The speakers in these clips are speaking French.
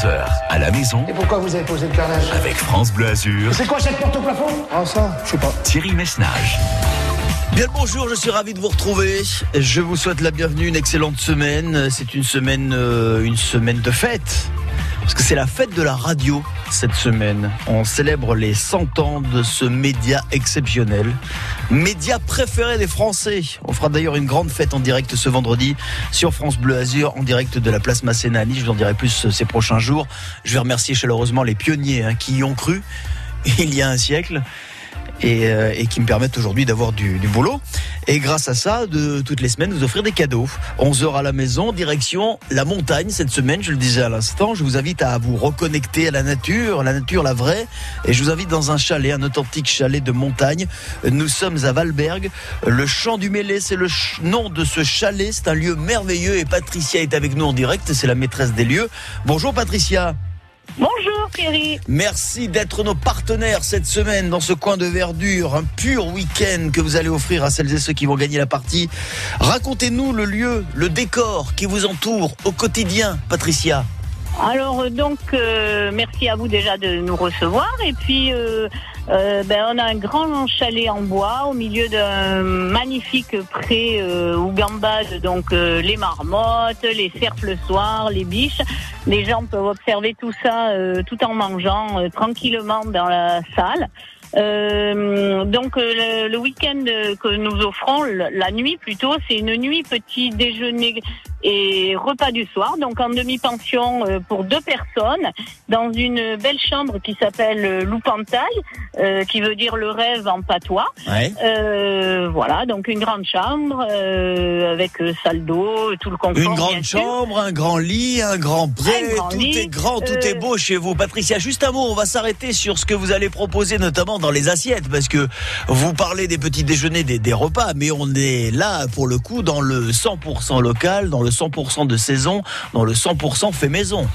11h à la maison Et pourquoi vous avez posé le carrelage avec France Bleu Azur, C'est quoi cette porte au plafond? Ah ça, je sais pas. Thierry Messnage. Bien le bonjour, je suis ravi de vous retrouver. Je vous souhaite la bienvenue, une excellente semaine. C'est une semaine, euh, une semaine de fête. Parce que c'est la fête de la radio cette semaine. On célèbre les 100 ans de ce média exceptionnel. Média préféré des Français. On fera d'ailleurs une grande fête en direct ce vendredi sur France Bleu Azur, en direct de la place Masséna. Je vous en dirai plus ces prochains jours. Je vais remercier chaleureusement les pionniers hein, qui y ont cru il y a un siècle et, euh, et qui me permettent aujourd'hui d'avoir du, du boulot. Et grâce à ça, de toutes les semaines, vous offrir des cadeaux. 11 heures à la maison, direction la montagne cette semaine, je le disais à l'instant. Je vous invite à vous reconnecter à la nature, la nature, la vraie. Et je vous invite dans un chalet, un authentique chalet de montagne. Nous sommes à Valberg. Le Champ du Mêlé, c'est le nom de ce chalet. C'est un lieu merveilleux et Patricia est avec nous en direct. C'est la maîtresse des lieux. Bonjour Patricia. Bonjour Thierry. Merci d'être nos partenaires cette semaine dans ce coin de verdure, un pur week-end que vous allez offrir à celles et ceux qui vont gagner la partie. Racontez-nous le lieu, le décor qui vous entoure au quotidien, Patricia. Alors euh, donc euh, merci à vous déjà de nous recevoir et puis euh, euh, ben, on a un grand chalet en bois au milieu d'un magnifique pré où gambadent donc les marmottes, les cerfs le soir, les biches. Les gens peuvent observer tout ça tout en mangeant tranquillement dans la salle. Donc le, week-end que nous offrons, la nuit plutôt, c'est une nuit petit déjeuner et repas du soir, donc en demi-pension euh, pour deux personnes, dans une belle chambre qui s'appelle euh, Loupantaille, euh, qui veut dire le rêve en patois. Ouais. Euh, voilà, donc une grande chambre euh, avec euh, salle d'eau, tout le confort. Une grande chambre, un grand lit, un grand pré, Un grand tout lit, est grand, tout est beau chez vous. Patricia, juste un mot, on va s'arrêter sur ce que vous allez proposer, notamment dans les assiettes, parce que vous parlez des petits déjeuners, des, des repas, mais on est là, pour le coup, dans le 100% local, dans le 100% de saison, dans le 100% fait maison.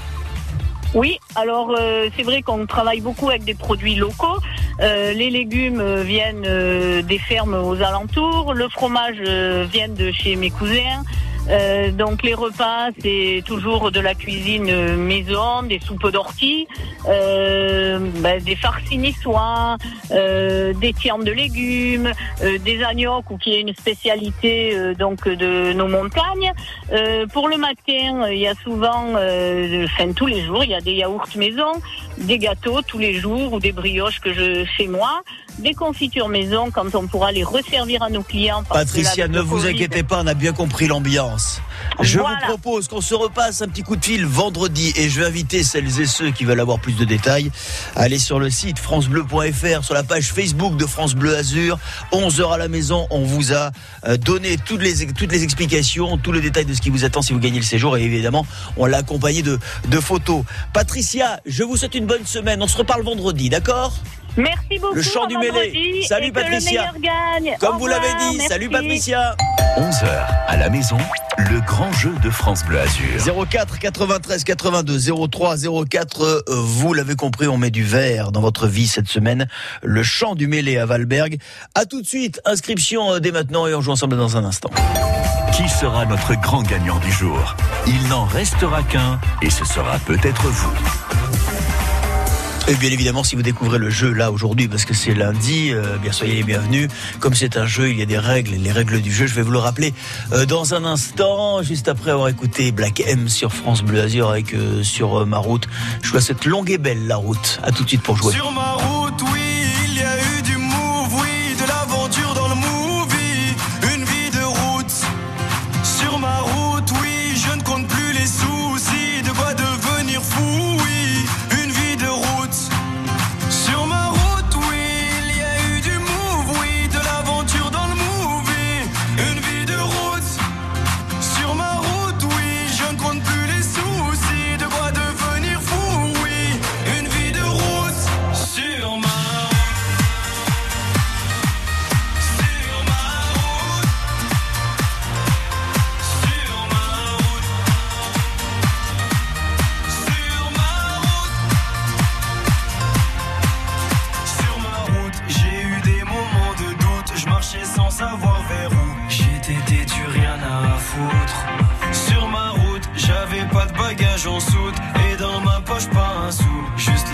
Oui, alors euh, c'est vrai qu'on travaille beaucoup avec des produits locaux. Euh, les légumes euh, viennent des fermes aux alentours, le fromage vient de chez mes cousins. Euh, donc les repas, c'est toujours de la cuisine euh, maison, des soupes d'ortie, euh, ben, des farcis niçois, des tiens de légumes, des agnocs ou qui est une spécialité donc de nos montagnes. Pour le matin, il y a souvent, enfin tous les jours, il y a des yaourts maison, des gâteaux tous les jours ou des brioches que je fais moi, des confitures maison quand on pourra les resservir à nos clients. Patricia, ne vous inquiétez pas, on a bien compris l'ambiance. Je Voilà. vous propose qu'on se repasse un petit coup de fil vendredi et je vais inviter celles et ceux qui veulent avoir plus de détails à aller sur le site francebleu.fr, sur la page Facebook de France Bleu Azur. 11h à la maison, on vous a euh, donné toutes les, toutes les explications, tous les détails de ce qui vous attend si vous gagnez le séjour et évidemment, on l'a accompagné de, de photos. Patricia, je vous souhaite une bonne semaine. On se reparle vendredi, d'accord? Merci beaucoup. Le chant du mêlé. Salut, Patricia. Le meilleur gagne. Comme Au vous l'avez dit. Salut. Patricia. 11h à la maison, le grand jeu de France Bleu Azur. 04 93 82 03 04 euh, vous l'avez compris on met du vert dans votre vie cette semaine le chant du mêlé à Valberg à tout de suite inscription euh, dès maintenant et on joue ensemble dans un instant Qui sera notre grand gagnant du jour? Il n'en restera qu'un et ce sera peut-être vous. Et bien évidemment si vous découvrez le jeu là aujourd'hui parce que c'est lundi euh, bien soyez les bienvenus. Comme c'est un jeu il y a des règles les règles du jeu je vais vous le rappeler euh, dans un instant juste après avoir écouté Black M sur France Bleu Azur avec euh, sur euh, ma route. Je vois cette longue et belle la route. À tout de suite pour jouer. Sur ma route, oui, il y a eu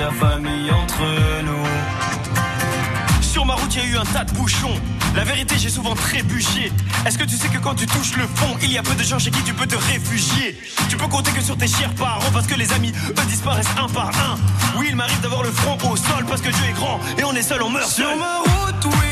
la famille entre nous. Sur ma route, il y a eu un tas de bouchons. La vérité, j'ai souvent trébuché. Est-ce que tu sais que quand tu touches le fond, il y a peu de gens chez qui tu peux te réfugier? Tu peux compter que sur tes chers parents parce que les amis, eux, disparaissent un par un. Oui, il m'arrive d'avoir le front au sol parce que Dieu est grand et on est seul, on meurt Sur seul. ma route, oui,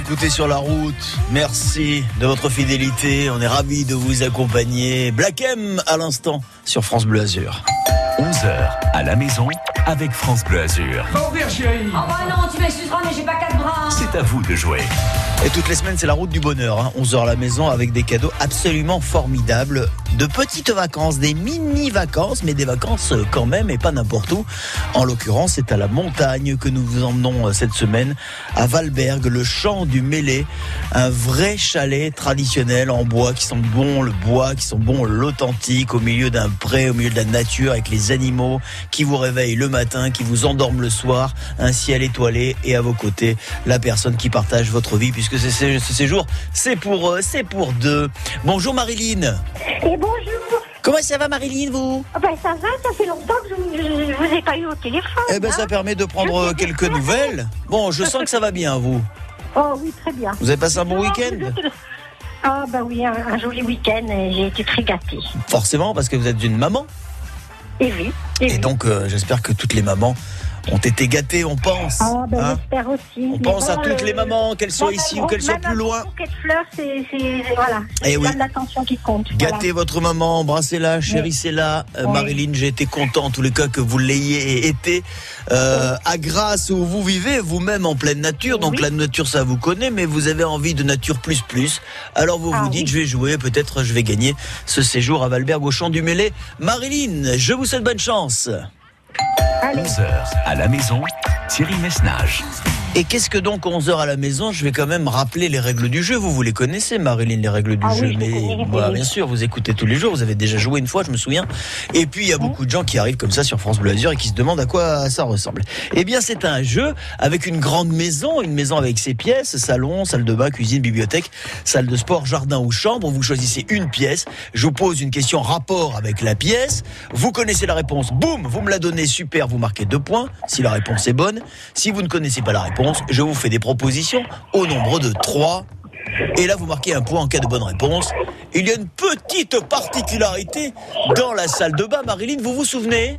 Écouter sur la route. Merci de votre fidélité. On est ravis de vous accompagner. Black M à l'instant sur France Bleu Azur. 11h à la maison avec France Bleu Azur. Au revoir, chérie. Oh bah non, tu m'excuseras, mais j'ai pas quatre bras. C'est à vous de jouer. Et toutes les semaines, c'est la route du bonheur. hein. 11h à la maison avec des cadeaux absolument formidables. De petites vacances, des mini-vacances, mais des vacances euh, quand même et pas n'importe où. En l'occurrence, c'est à la montagne que nous vous emmenons euh, cette semaine à Valberg, le champ du Mêlé. Un vrai chalet traditionnel en bois qui sent bon le bois, qui sent bon l'authentique au milieu d'un pré, au milieu de la nature avec les animaux qui vous réveillent le matin, qui vous endorment le soir, un ciel étoilé et à vos côtés la personne qui partage votre vie puisque ce, séjour c'est pour euh, c'est pour deux. Bonjour Marilyn. Et bonjour. Comment ça va Marilyn vous Ah Ben ça va, ça fait longtemps que je ne vous ai pas eu au téléphone. Eh ben hein. ça permet de prendre euh, quelques nouvelles. Bon, je sens que ça va bien vous. Oh oui, très bien. Vous avez passé un bon week-end Ah ben oui, un, un joli week-end et j'ai été très gâtée. Forcément parce que vous êtes une maman. Et oui. Et, Et oui. donc euh, j'espère que toutes les mamans ont été gâtées, on pense. Ah ben hein. j'espère aussi. On Mais pense à toutes euh, les mamans, qu'elles soient ici un ou qu'elles soient plus loin. de fleurs, c'est voilà. Eh C'est oui. l'attention qui compte. Gâtez votre maman, embrassez-la, chérissez-la. Euh. Marilyn, j'ai été content en tous les cas que vous l'ayez été. Euh, à Grasse où vous vivez, vous-même en pleine nature. Donc Oui. la nature, ça vous connaît, mais vous avez envie de nature plus plus. Alors vous Ah vous dites, oui. je vais jouer, peut-être je vais gagner ce séjour à Valberg au Champ du Mêlé. Marilyn, je vous souhaite bonne chance. Allez. 11h à la maison, Thierry Messnage. Et qu'est-ce que donc 11h à la maison Je vais quand même rappeler les règles du jeu. Vous vous les connaissez, Marilyn, les règles du Ah jeu. oui, mais oui. bien sûr, vous écoutez tous les jours. Vous avez déjà joué une fois, je me souviens. Et puis il y a beaucoup de gens qui arrivent comme ça sur France Bleu Azur et qui se demandent à quoi ça ressemble. Eh bien, c'est un jeu avec une grande maison, une maison avec ses pièces salon, salle de bain, cuisine, bibliothèque, salle de sport, jardin ou chambre. Vous choisissez une pièce. Je vous pose une question rapport avec la pièce. Vous connaissez la réponse. Boum, vous me la donnez. Super, vous marquez deux points si la réponse est bonne. Si vous ne connaissez pas la réponse, je vous fais des propositions au nombre de trois. Et là, vous marquez un point en cas de bonne réponse. Il y a une petite particularité dans la salle de bain. Marilyn, vous vous souvenez?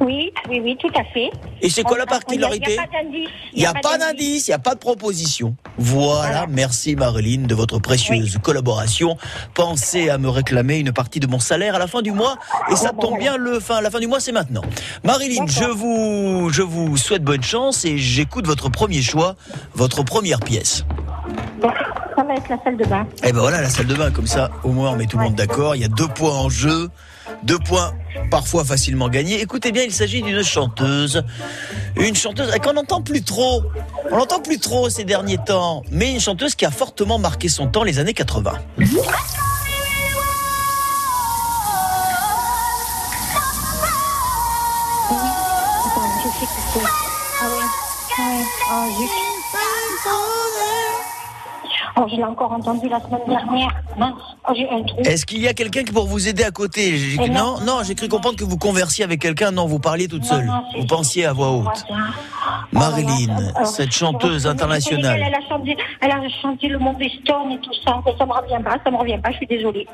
Oui, oui, oui, tout à fait. Et c'est quoi la Il n'y a, particularité pas d'indice. Il n'y a pas d'indice, il n'y a pas de proposition. Voilà, Voilà. merci Marilyn de votre précieuse collaboration. Pensez à me réclamer une partie de mon salaire à la fin du mois. Et ça bon, tombe voilà. bien, le fin, la fin du mois, c'est maintenant. Marilyn, je vous, je vous souhaite bonne chance et j'écoute votre premier choix, votre première pièce. Donc, ça va être la salle de bain. Et ben voilà, la salle de bain, comme ça, au moins on met tout le monde d'accord. Il y a deux points en jeu, deux points parfois facilement gagnés. Écoutez bien, il s'agit d'une chanteuse, une chanteuse qu'on n'entend plus trop. On l'entend plus trop ces derniers temps, mais une chanteuse qui a fortement marqué son temps les années 80. Attends, je sais que c'est. Ah oui. Oh. Oh, je l'ai encore entendu la semaine dernière. Oh. Est-ce qu'il y a quelqu'un qui pour vous aider à côté? Eh Non, non. non, j'ai cru comprendre que vous conversiez avec quelqu'un. Non, vous parliez toute seule. non, Vous pensiez à voix haute. Marilyn, Oh cette chanteuse reconnais- internationale. Elle a chanté, elle a chanté le monde des Stones et tout ça. Ça me revient pas, ça me revient pas. Je suis désolée.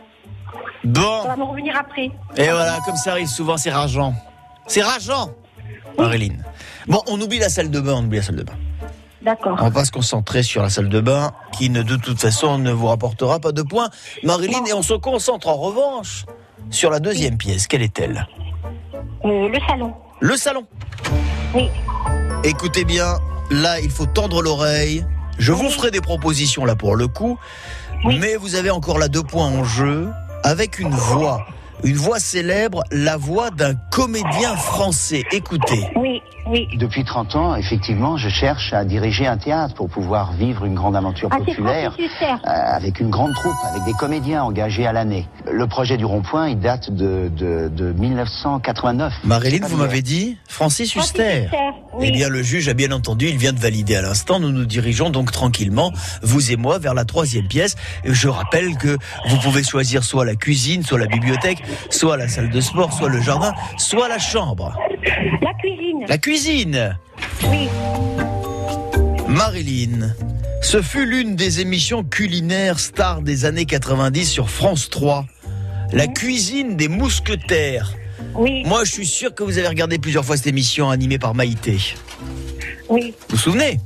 Bon. Ça va me revenir après. Et voilà, comme ça arrive souvent, c'est rageant. C'est rageant, Marilyn. Bon, on oublie la salle de bain, on oublie la salle de bain. D'accord. On va se concentrer sur la salle de bain, qui ne, de toute façon ne vous rapportera pas de points, Marilyn, et on se concentre en revanche sur la deuxième pièce. Quelle est-elle? Euh, le salon. Le salon. Oui. Écoutez bien, là, il faut tendre l'oreille. Je vous ferai des propositions là pour le coup, Oui. mais vous avez encore là deux points en jeu, avec une voix. Une voix célèbre, la voix d'un comédien français. Écoutez. Oui, oui. Depuis 30 ans, effectivement, je cherche à diriger un théâtre pour pouvoir vivre une grande aventure Ah, populaire euh, avec une grande troupe, avec des comédiens engagés à l'année. Le projet du rond-point, il date de, de, de 1989. Marilyn, vous m'avez dit Francis Francis Huster. Oui. Eh bien, le juge a bien entendu, il vient de valider à l'instant. Nous nous dirigeons donc tranquillement, vous et moi, vers la troisième pièce. Je rappelle que vous pouvez choisir soit la cuisine, soit la bibliothèque, soit la salle de sport, soit le jardin, soit la chambre. La cuisine. La cuisine Oui. Marilyn. Ce fut l'une des émissions culinaires stars des années 90 sur France 3. La cuisine des mousquetaires. Oui. Moi, je suis sûr que vous avez regardé plusieurs fois cette émission animée par Maïté. Oui. Vous vous souvenez?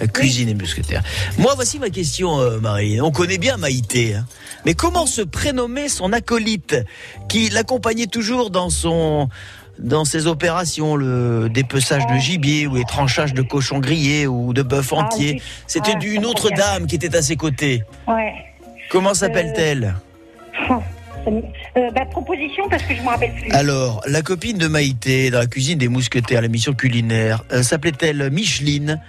La cuisine et mousquetaires. Moi, voici ma question, euh, Marie. On connaît bien Maïté. hein. Mais comment se prénommait son acolyte qui l'accompagnait toujours dans son dans ses opérations, le dépeçage de gibier ou les tranchages de cochons grillés ou de bœuf Ah, entier. oui. C'était Ouais, une autre dame qui était à ses côtés. Ouais. Comment s'appelle-t-elle? Ça me- euh, bah, proposition parce que je me rappelle plus. Alors, la copine de Maïté dans la cuisine des mousquetaires, l'émission culinaire, euh, s'appelait-elle Micheline,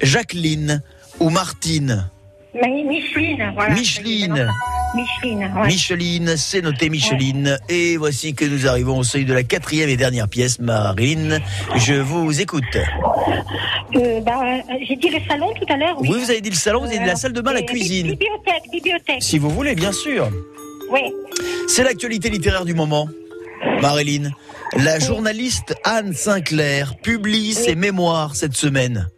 Jacqueline ou Martine? Micheline, voilà. Micheline. Micheline, ouais. Micheline, c'est noté Micheline. Et voici que nous arrivons au seuil de la quatrième et dernière pièce, Marine. Je vous écoute. Euh, bah, euh, J'ai dit le salon tout à l'heure. Oui, Oui, vous avez dit le salon, vous avez dit la salle de bain, la Et- cuisine. Bibliothèque, bibliothèque. Si vous voulez, bien sûr. Oui. C'est l'actualité littéraire du moment. Marilyn, la journaliste Anne Sinclair publie ses mémoires cette semaine.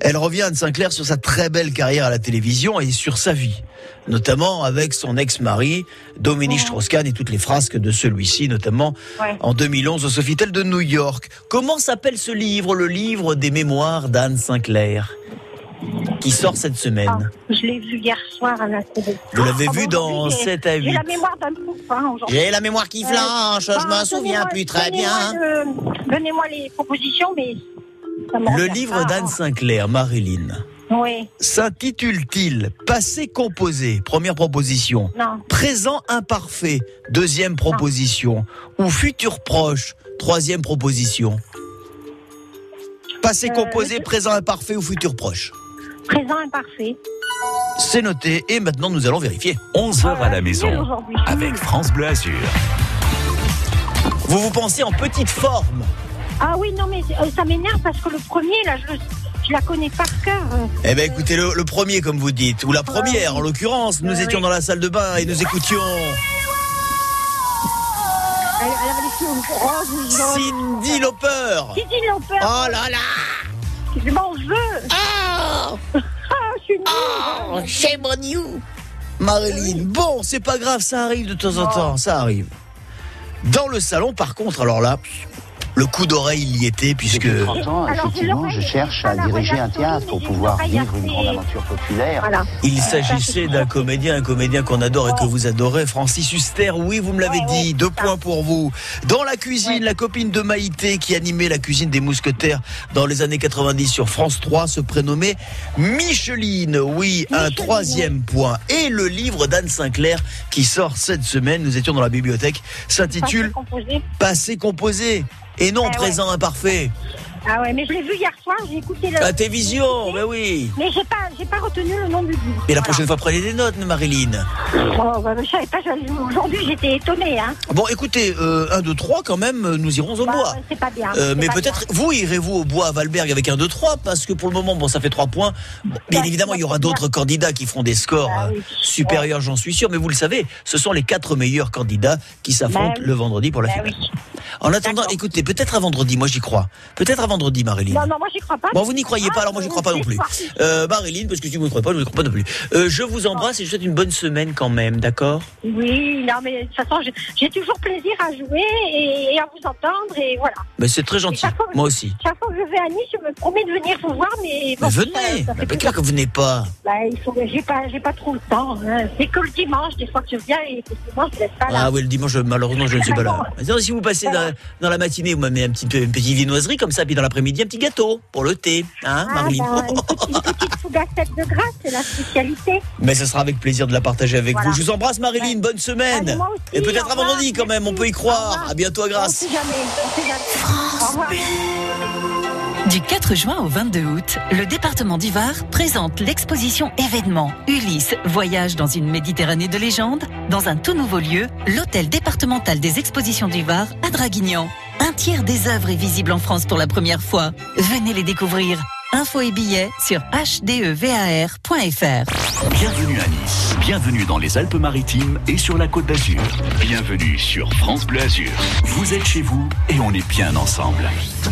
Elle revient Anne Sinclair sur sa très belle carrière à la télévision et sur sa vie, notamment avec son ex-mari Dominique Strauss-Kahn et toutes les frasques de celui-ci, notamment Ouais. en 2011 au Sofitel de New York. Comment s'appelle ce livre, le livre des mémoires d'Anne Sinclair, qui sort cette Ah, semaine je l'ai vu hier soir à la télé. Vous l'avez Ah, vu dans aujourd'hui, j'ai- 7 à 8 J'ai la mémoire d'un hein, aujourd'hui. J'ai la mémoire qui Ouais. flanche, je Ah, me souviens plus très bien. donnez-moi le- Donnez-moi les propositions, mais Le livre d'Anne Sinclair, Marilyn, Oui, s'intitule-t-il Passé composé Première proposition. non. Présent imparfait, deuxième proposition. Ou futur proche, troisième proposition. Passé Euh, composé, le- présent imparfait ou futur proche. Présent imparfait. C'est noté et maintenant nous allons vérifier. 11h à la maison avec France Bleu Azur. Vous vous pensez en petite forme Ah oui, non, mais euh, ça m'énerve parce que le premier, là, je, je la connais par cœur. Eh bien écoutez, le, le premier comme vous dites, ou la première en l'occurrence, nous Ouais, étions dans la salle de bain et nous écoutions Elle, elle avait les cheveux roses, jaunes. Cindy Lauper. Cindy Lauper. Oh là là Je m'en veux. Ah Ah, je suis nulle. Chez mon you Marilyn, bon, c'est pas grave, ça arrive de temps en temps, ça arrive. Dans le salon, par contre, alors là, le coup d'oreille il y était puisque. Depuis 30 ans, Alors, effectivement, je cherche à diriger un théâtre pour pouvoir vivre une grande aventure populaire. Voilà. Il s'agissait d'un comédien, un comédien qu'on adore et que vous adorez, Francis Huster. Oui, vous me l'avez Ouais, dit. Deux points pour vous. Dans la cuisine, Ouais. la copine de Maïté qui animait la cuisine des mousquetaires dans les années 90 sur France 3 se prénommait Micheline. Oui, un troisième point. Et le livre d'Anne Sinclair qui sort cette semaine, nous étions dans la bibliothèque, s'intitule Composé. Passé composé et non ouais. présent imparfait. Ah ouais, mais je l'ai vu hier soir, j'ai écouté le. À tes visions, ben oui. Mais j'ai pas, j'ai pas retenu le nom du livre. Et la prochaine fois, prenez des notes, Marilyn. Oh, bah, je savais pas, aujourd'hui j'étais étonnée. Hein. Bon, écoutez, euh, un, deux, trois, quand même, nous irons au Bah, bois. c'est pas bien. Euh, mais peut-être, vous irez-vous au bois à Valberg avec un 2-3 parce que pour le moment, bon, ça fait 3 points. Bon, bien évidemment, il y aura bien. d'autres candidats qui feront des scores Bah euh, oui. supérieurs, j'en suis sûr. Mais vous le savez, ce sont les quatre meilleurs candidats qui s'affrontent Bah oui. le vendredi pour la Bah finale. oui. En attendant, écoutez, peut-être à vendredi, moi j'y crois. Peut-être à vendredi, Marilyn. Non, non, moi j'y crois pas. Bon, vous n'y croyez pas, Ah, alors moi j'y crois pas non j'y plus. Euh, Marilyn, parce que si vous ne croyez pas, je ne crois pas non plus. Euh, je vous embrasse et je vous souhaite une bonne semaine quand même, d'accord? Oui, non, mais de toute façon, j'ai- toujours plaisir à jouer et, et à vous entendre, et voilà. Mais c'est très gentil, fois- moi aussi. Chaque fois que je vais à Nice, je me promets de venir vous voir, mais. Mais bon, venez, ça- ça mais clair que vous venez pas. Bah, il faut, j'ai pas, pas trop le temps. hein. C'est que le dimanche, des fois que je viens, et effectivement, je laisse pas là. Ah oui, le dimanche, malheureusement, je ne suis pas là. Si vous passez dans, dans la matinée, vous m'amenez un petit peu, une petite viennoiserie comme ça, puis dans l'après-midi, un petit gâteau pour le thé, hein, Ah, bah, une, petite, fougassette de grâce, c'est la spécialité. Mais ce sera avec plaisir de la partager avec Voilà. vous. Je vous embrasse, Marilyn. Ouais. Bonne semaine. Allez, moi aussi, Et peut-être à vendredi quand même, on peut y croire. À bientôt à On Grasse. sait jamais, on sait jamais. Au revoir. Du 4 juin au 22 août, le département du Var présente l'exposition événement Ulysse Voyage dans une Méditerranée de légende dans un tout nouveau lieu, l'hôtel départemental des expositions du Var à Draguignan. Un tiers des œuvres est visible en France pour la première fois. Venez les découvrir. Infos et billets sur hdevar.fr. Bienvenue à Nice, bienvenue dans les Alpes-Maritimes et sur la Côte d'Azur. Bienvenue sur France Bleu Azur. Vous êtes chez vous et on est bien ensemble.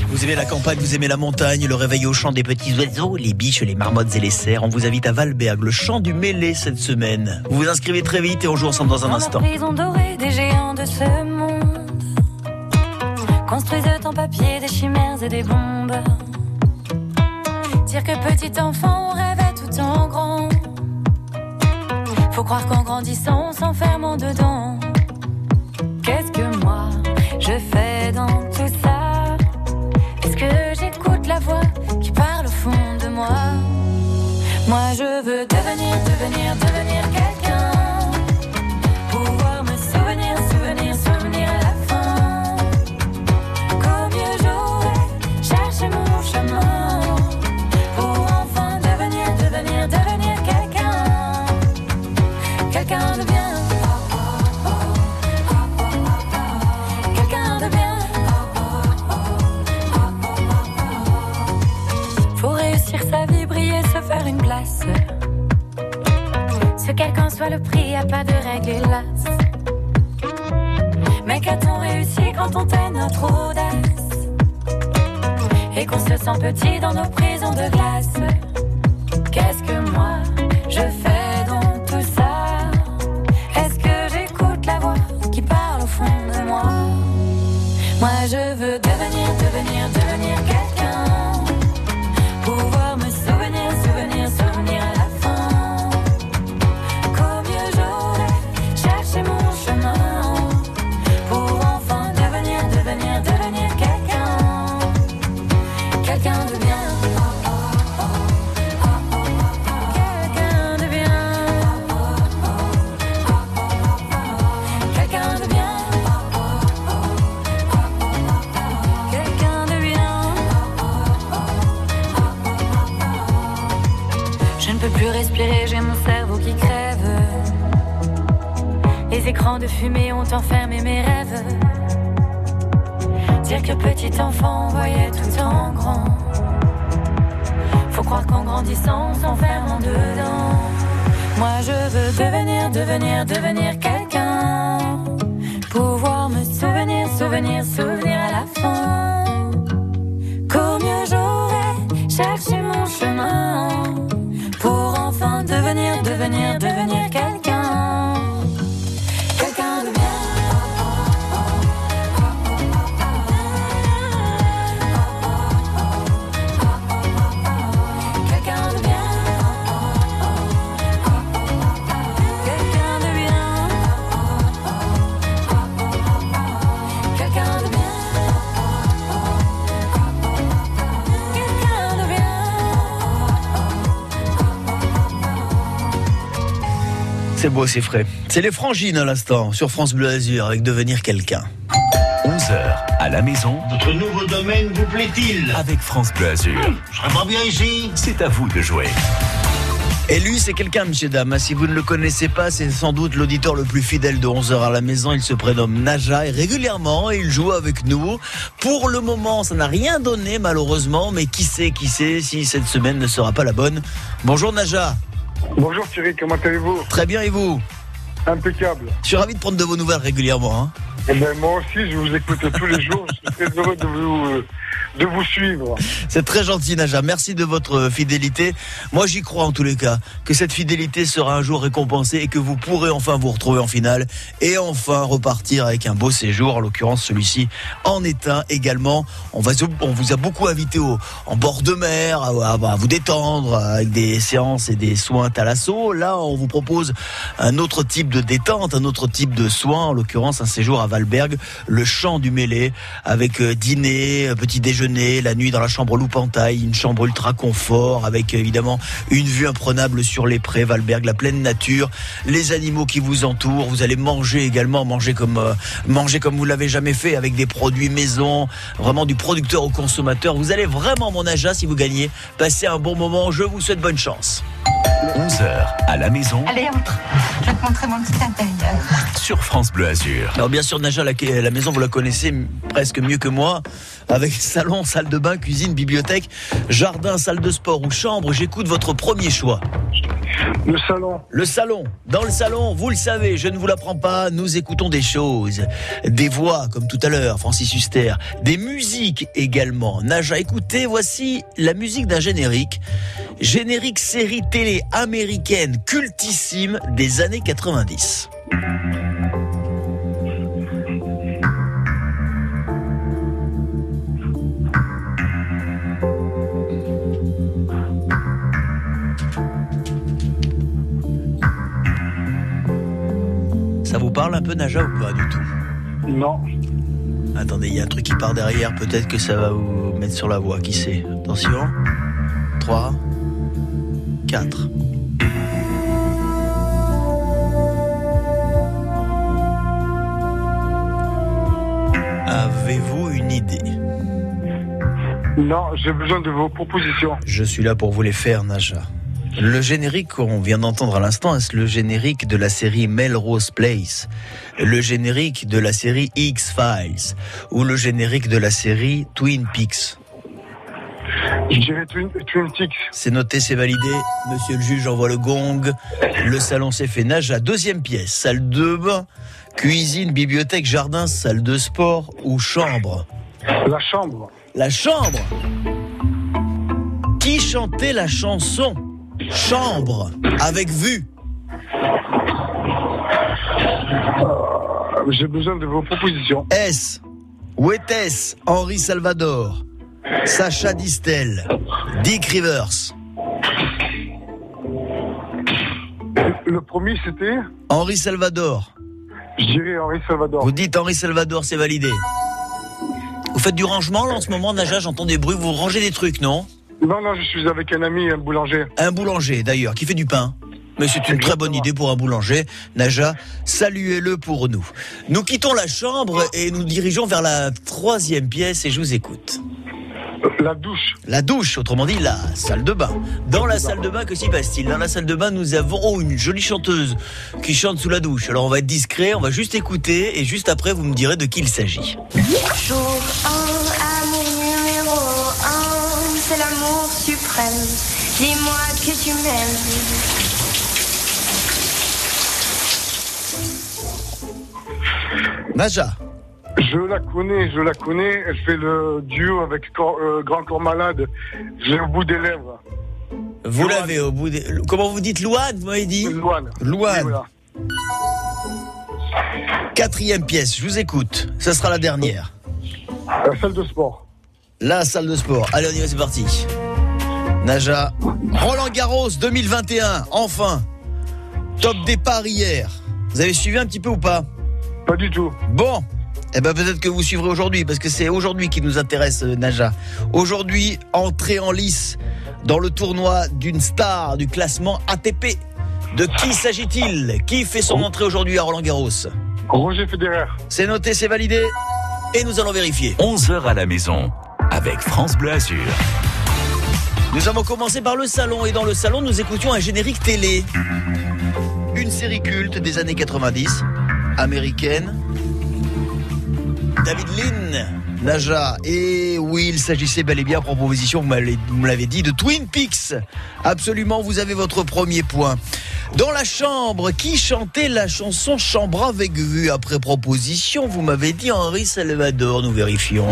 Vous aimez la campagne, vous aimez la montagne, le réveil au chant des petits oiseaux, les biches, les marmottes et les cerfs. On vous invite à Valberg, le chant du mêlé cette semaine. Vous vous inscrivez très vite et on joue ensemble dans un Dans instant. la prison dorée des géants de ce monde Construisent en papier des chimères et des bombes Dire que petit enfant on rêvait tout en grand. Faut croire qu'en grandissant on s'enferme en dedans. Qu'est-ce que moi je fais dans tout ça? Est-ce que j'écoute la voix qui parle au fond de moi? Moi je veux devenir, devenir, devenir quelqu'un soit le prix, y a pas de règle hélas. Mais qu'a-t-on réussi quand on tait notre audace Et qu'on se sent petit dans nos prisons de glace? Qu'est-ce que fumée ont enfermé mes rêves. Dire que petit enfant on voyait tout en grand. Faut croire qu'en grandissant on s'enferme en dedans. Moi je veux devenir, devenir, devenir quelqu'un. Pouvoir me souvenir, souvenir, souvenir beau, c'est frais. C'est les frangines à l'instant sur France Bleu Azur avec devenir quelqu'un. 11h à la maison Votre nouveau domaine vous plaît-il avec France Bleu Azur. Je serais pas bien ici C'est à vous de jouer. Et lui, c'est quelqu'un, messieurs, dames. Si vous ne le connaissez pas, c'est sans doute l'auditeur le plus fidèle de 11h à la maison. Il se prénomme Naja et régulièrement, il joue avec nous. Pour le moment, ça n'a rien donné, malheureusement. Mais qui sait, qui sait si cette semaine ne sera pas la bonne. Bonjour Naja. Bonjour Thierry, comment allez-vous Très bien, et vous Impeccable. Je suis ravi de prendre de vos nouvelles régulièrement. Hein. Eh ben, moi aussi, je vous écoute tous les jours. Je suis très heureux de vous, euh, de vous suivre. C'est très gentil, Naja. Merci de votre fidélité. Moi, j'y crois en tous les cas que cette fidélité sera un jour récompensée et que vous pourrez enfin vous retrouver en finale et enfin repartir avec un beau séjour. En l'occurrence, celui-ci en est également. On, vous a beaucoup invité au, en bord de mer, à, vous détendre avec des séances et des soins Thalasso. Là, on vous propose un autre type de détente, un autre type de soins. En l'occurrence, un séjour à Valberg, le champ du mêlé, avec euh, dîner, petit déjeuner, la nuit dans la chambre Loupentaille, une chambre ultra confort, avec évidemment une vue imprenable sur les prés, Valberg, la pleine nature, les animaux qui vous entourent. Vous allez manger également, manger comme euh, manger comme vous l'avez jamais fait, avec des produits maison, vraiment du producteur au consommateur. Vous allez vraiment, mon Aja, si vous gagnez, passer un bon moment. Je vous souhaite bonne chance. 11h à la maison Allez, entre. Je vais te montrer mon petit intérieur. sur France Bleu Azur. Alors bien sûr, Naja, la, la maison, vous la connaissez presque mieux que moi, avec salon, salle de bain, cuisine, bibliothèque, jardin, salle de sport ou chambre. J'écoute votre premier choix. Le salon. Le salon. Dans le salon, vous le savez, je ne vous l'apprends pas, nous écoutons des choses, des voix, comme tout à l'heure, Francis Huster, des musiques également. Naja, écoutez, voici la musique d'un générique. Générique série télé américaine cultissime des années 90. Parle un peu Naja ou pas du tout Non. Attendez, il y a un truc qui part derrière, peut-être que ça va vous mettre sur la voie, qui sait Attention. 3, 4. Avez-vous une idée Non, j'ai besoin de vos propositions. Je suis là pour vous les faire, Naja. Le générique qu'on vient d'entendre à l'instant, est le générique de la série Melrose Place, le générique de la série X-Files ou le générique de la série Twin Peaks? Je dirais Twin, Twin Peaks. C'est noté, c'est validé. Monsieur le juge envoie le gong. Le salon s'est fait nage à deuxième pièce. Salle de bain, cuisine, bibliothèque, jardin, salle de sport ou chambre? La chambre. La chambre. Qui chantait la chanson? Chambre avec vue. Euh, J'ai besoin de vos propositions. S. Où était-ce Henri Salvador Sacha Distel Dick Rivers? Le premier, c'était Henri Salvador. Je dirais Henri Salvador. Vous dites Henri Salvador, c'est validé. Vous faites du rangement là en ce moment, Naja, j'entends des bruits, vous rangez des trucs, non? Non, non, je suis avec un ami, un boulanger. Un boulanger d'ailleurs, qui fait du pain. Mais c'est une très bonne idée pour un boulanger. Naja, saluez-le pour nous. Nous quittons la chambre et nous dirigeons vers la troisième pièce et je vous écoute. La douche. La douche, autrement dit la salle de bain. Dans la salle de bain, que s'y passe-t-il? Dans la salle de bain, nous avons oh, une jolie chanteuse qui chante sous la douche. Alors on va être discret, on va juste écouter et juste après vous me direz de qui il s'agit. Suprême. Dis-moi que tu m'aimes. Naja. Je la connais, je la connais. Elle fait le duo avec Cor- euh, Grand Corps Malade. J'ai au bout des lèvres. Vous l'avez au bout des... Comment vous dites Louane, vous m'avez dit Louane. Louane. Voilà. Quatrième pièce, je vous écoute. Ce sera la dernière. La salle de sport. La salle de sport. Allez, on y va, c'est parti. Naja. Roland Garros 2021, enfin. Top départ hier. Vous avez suivi un petit peu ou pas? Pas du tout. Bon. Eh ben peut-être que vous suivrez aujourd'hui, parce que c'est aujourd'hui qui nous intéresse, euh, Naja. Aujourd'hui, entrée en lice dans le tournoi d'une star du classement ATP. De qui s'agit-il? Qui fait son entrée aujourd'hui à Roland Garros? Roger Federer. C'est noté, c'est validé. Et nous allons vérifier. 11h à la maison avec France Bleu Azur. Nous avons commencé par le salon et dans le salon nous écoutions un générique télé. Une série culte des années 90, américaine. David Lynn, Naja. Et oui, il s'agissait bel et bien, proposition, vous me l'avez dit, de Twin Peaks. Absolument, vous avez votre premier point. Dans la chambre, qui chantait la chanson Chambre avec vue? Après proposition Vous m'avez dit Henri Salvador, nous vérifions.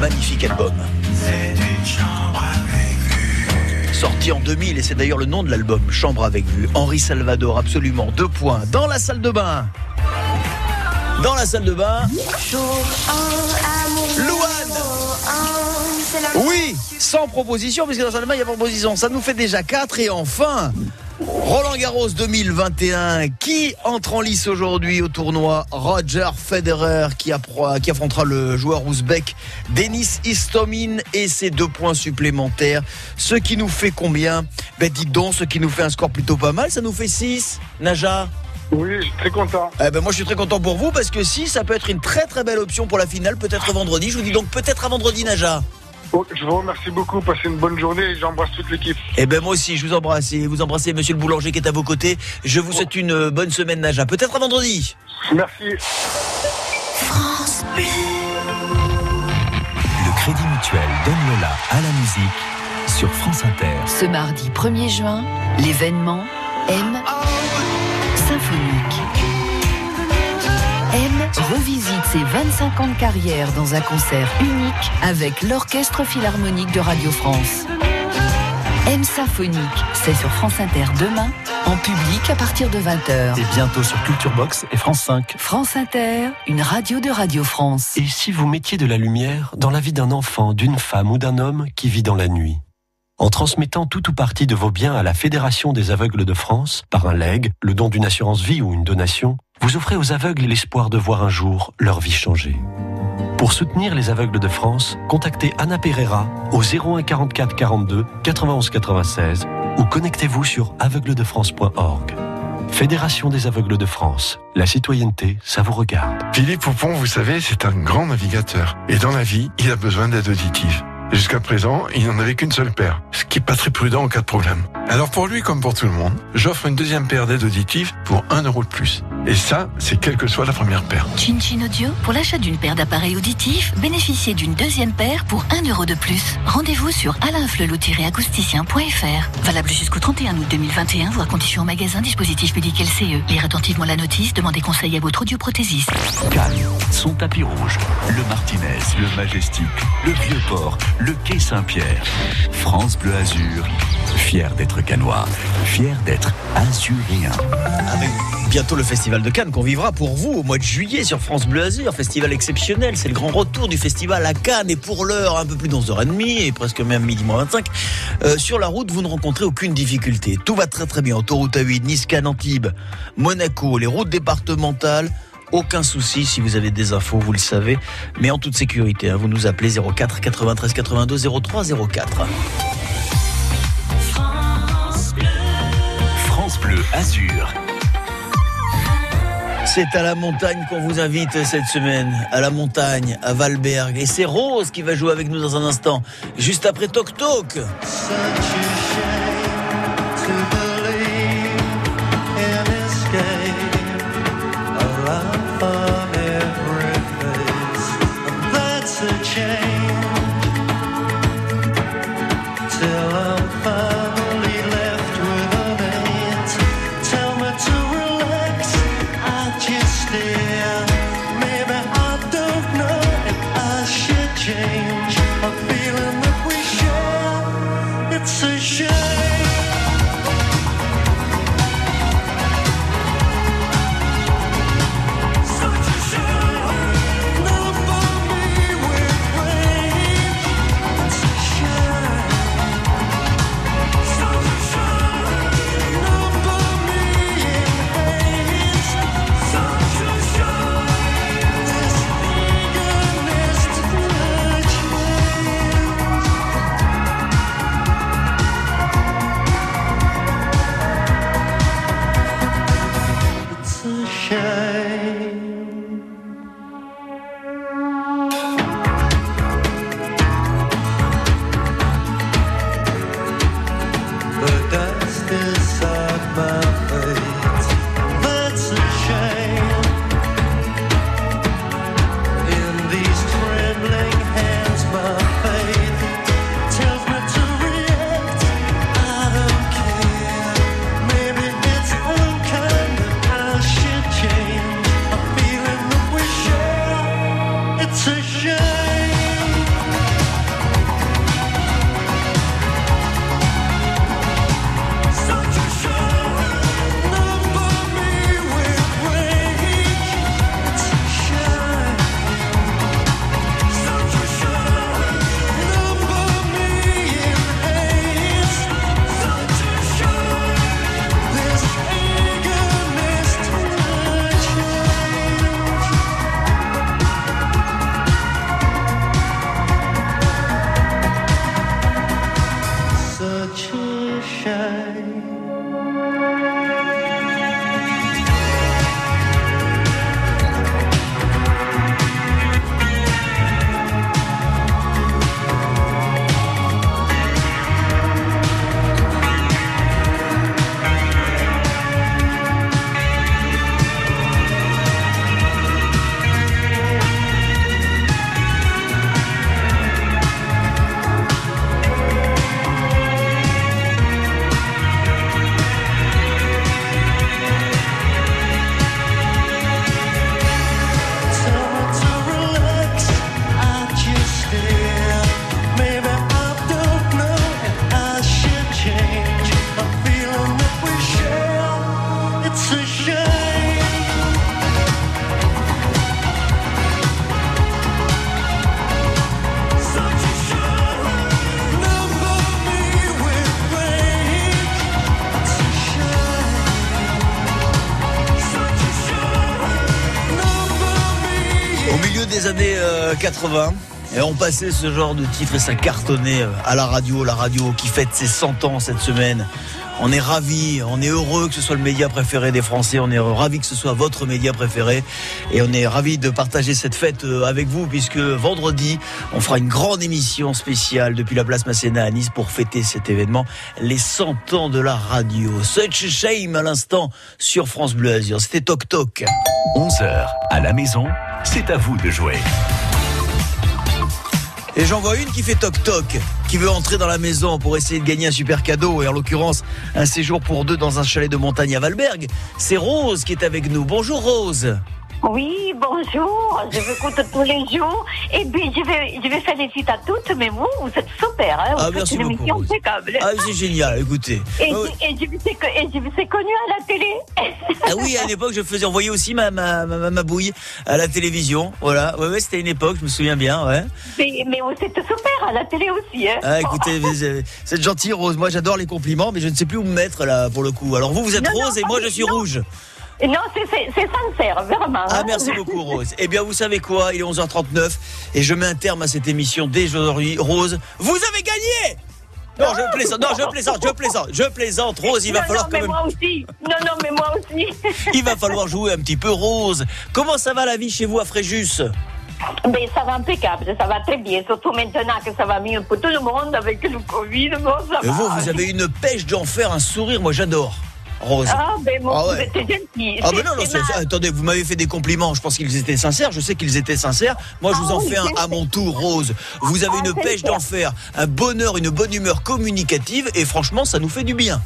Magnifique album. Sorti en 2000 et c'est d'ailleurs le nom de l'album, Chambre avec vue. Henri Salvador, absolument. Deux points. Dans la salle de bain. Dans la salle de bain. Louane. Oui, sans proposition, puisque dans la salle de bain, il y a proposition. Ça nous fait déjà 4 et enfin. Roland Garros 2021, qui entre en lice aujourd'hui au tournoi? Roger Federer qui affrontera le joueur ouzbek Denis Istomin et ses deux points supplémentaires. Ce qui nous fait combien? Ben dites donc, ce qui nous fait un score plutôt pas mal, ça nous fait 6, Naja? Oui, je suis très content. eh ben moi je suis très content pour vous parce que si ça peut être une très très belle option pour la finale, peut-être vendredi. Je vous dis donc peut-être à vendredi Naja. Oh, je vous remercie beaucoup. Passez une bonne journée et j'embrasse toute l'équipe. Eh ben moi aussi je vous embrasse et vous embrassez monsieur le boulanger qui est à vos côtés. Je vous souhaite une euh, bonne semaine Naja. Peut-être à vendredi. Merci. Le Crédit Mutuel donne le la à la musique sur France Inter. Ce mardi 1er juin, l'événement M Symphonique. Revisite ses 25 ans de carrière dans un concert unique avec l'Orchestre Philharmonique de Radio France. M Symphonique, c'est sur France Inter demain, en public à partir de 20h. Et bientôt sur Culture Box et France 5. France Inter, une radio de Radio France. Et si vous mettiez de la lumière dans la vie d'un enfant, d'une femme ou d'un homme qui vit dans la nuit? En transmettant tout ou partie de vos biens à la Fédération des aveugles de France, par un legs, le don d'une assurance vie ou une donation, vous offrez aux aveugles l'espoir de voir un jour leur vie changer. Pour soutenir les aveugles de France, contactez Anna Pereira au 01 44 42 91 96 ou connectez-vous sur aveugledefrance.org. Fédération des aveugles de France. La citoyenneté, ça vous regarde. Philippe Poupon, vous savez, c'est un grand navigateur. Et dans la vie, il a besoin d'aide auditive. Jusqu'à présent, il n'en avait qu'une seule paire, ce qui n'est pas très prudent en cas de problème. Alors pour lui comme pour tout le monde, j'offre une deuxième paire d'aides auditives pour 1 euro de plus. Et ça, c'est quelle que soit la première paire. Chin Chin Audio, pour l'achat d'une paire d'appareils auditifs, bénéficiez d'une deuxième paire pour 1 euro de plus. Rendez-vous sur alainflelou-acousticien.fr. Valable jusqu'au 31 août 2021, voire conditions en magasin, dispositif médical CE. Lire attentivement la notice, demandez conseil à votre audioprothésiste. Cannes, son tapis rouge, le Martinez, le Majestic, le Vieux-Port, le Quai Saint-Pierre. France Bleu Azur, fier d'être canois, fier d'être azuréen. Bientôt le festival de Cannes qu'on vivra pour vous au mois de juillet sur France Bleu Azur. Festival exceptionnel, c'est le grand retour du festival à Cannes et pour l'heure un peu plus d'11h30 et presque même midi moins 25. Euh, sur la route, vous ne rencontrez aucune difficulté. Tout va très très bien. Autoroute A8, Nice, Cannes, Antibes, Monaco, les routes départementales. Aucun souci si vous avez des infos, vous le savez, mais en toute sécurité. hein. vous nous appelez 04 93 82 03 04. France Bleu Azur. C'est à la montagne qu'on vous invite cette semaine, à la montagne, à Valberg. Et c'est Rose qui va jouer avec nous dans un instant, juste après Toc Toc. 80. Et on passait ce genre de titre et ça cartonnait euh, à la radio, la radio qui fête ses 100 ans cette semaine. On est ravis, on est heureux que ce soit le média préféré des Français, on est ravis que ce soit votre média préféré et on est ravis de partager cette fête euh, avec vous puisque vendredi, on fera une grande émission spéciale depuis la place Masséna à Nice pour fêter cet événement, les 100 ans de la radio. Such a shame à l'instant sur France Bleu Azur. C'était Toc Toc. 11h à la maison, c'est à vous de jouer. Et j'en vois une qui fait toc toc, qui veut entrer dans la maison pour essayer de gagner un super cadeau, et en l'occurrence un séjour pour deux dans un chalet de montagne à Valberg. C'est Rose qui est avec nous. Bonjour Rose. Oui, bonjour, je vous écoute tous les jours. Et puis, je vais, je vais féliciter à toutes, mais vous, vous êtes super. Hein, vous Ah, merci une beaucoup, émission impeccable. Ah, c'est génial, écoutez. Et, Ah je- et je vous ai, et je vous ai connu à la télé. Ah oui, à une époque, je faisais envoyer aussi ma, ma, ma, ma bouille à la télévision. Voilà, ouais, ouais, c'était une époque, je me souviens bien, ouais. mais, mais vous êtes super à la télé aussi. Hein. Ah, écoutez, vous êtes- vous êtes gentil, Rose. Moi, j'adore les compliments, mais je ne sais plus où me mettre, là, pour le coup. Alors, vous, vous êtes Non, non, Rose et moi, du- je suis non. rouge. Non, c'est- sincère, vraiment. Ah, hein. merci beaucoup, Rose. Eh bien, vous savez quoi? Il est 11h39 et je mets un terme à cette émission dès aujourd'hui. Rose, vous avez gagné Non, je plaisante, non, je plaisante, je plaisante, je plaisante. Rose, il va non, falloir non, quand mais même. moi aussi. Non, non, mais moi aussi. Il va falloir jouer un petit peu, Rose. Comment ça va la vie chez vous à Fréjus? Mais ça va impeccable, ça va très bien. Surtout maintenant que ça va mieux pour tout le monde avec le Covid. Bon, ça Et va. vous, vous avez une pêche d'enfer, un sourire, moi j'adore. Rose. Ah, ben bon, Ah vous êtes gentil. Ah ben non, attendez, vous m'avez fait des compliments, je pense qu'ils étaient sincères, je sais qu'ils étaient sincères. Moi, je vous Ah en oui, fais un à mon tour, Rose. Vous avez Ah, une pêche d'enfer, un bonheur, une bonne humeur communicative, et franchement, ça nous fait du bien.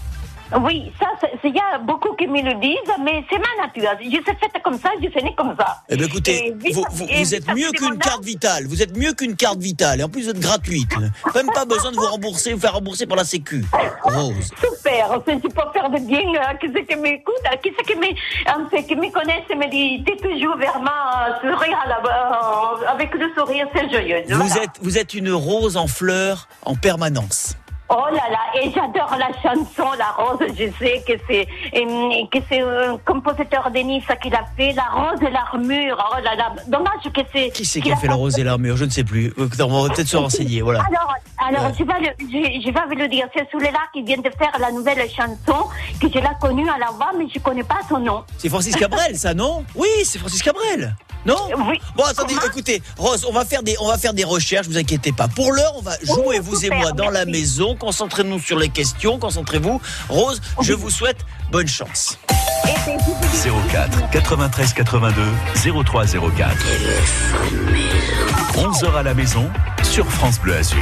Oui, ça, il y a beaucoup qui me le disent, mais c'est ma nature. Je suis faite comme ça, je suis née comme ça. Eh bien, écoutez, vous, vous- êtes mieux qu'une carte vitale. Vous êtes mieux qu'une carte vitale. Et en plus, vous êtes gratuite. Même pas besoin de vous rembourser, vous faire rembourser par la Sécu. Rose. Super, si tu peux faire de bien, euh, qui c'est qui m'écoute, euh, qui c'est qui me, euh, c'est qui me connaissent et me dit, t'es toujours vraiment euh, sourire la, euh, avec le sourire, c'est joyeux. Vous êtes, vous êtes une rose en fleurs en permanence. Oh là là, et j'adore la chanson La Rose, je sais que c'est euh, que c'est un compositeur de Nice qui l'a fait, La Rose et l'armure. Oh là là, dommage que c'est... Qui c'est qui a fait la rose et l'armure? Je ne sais plus. Écoutez, On va peut-être se renseigner. Voilà. Alors, alors Ouais. je, vais le, je, je vais vous le dire, c'est celui-là qui vient de faire la nouvelle chanson, que je l'ai connue à la voix, mais je ne connais pas son nom. C'est Francis Cabrel, ça, non? Oui, c'est Francis Cabrel. Non? Oui. Bon, attendez, Comment écoutez, Rose, on va faire des, on va faire des recherches, vous inquiétez pas. Pour l'heure, on va jouer, vous et moi, dans la merci. Concentrez-nous sur les questions, concentrez-vous. Rose, je vous souhaite bonne chance. Et puis, je vous dis- 04 93 82 03 04. 11h à la maison sur France Bleu Azur.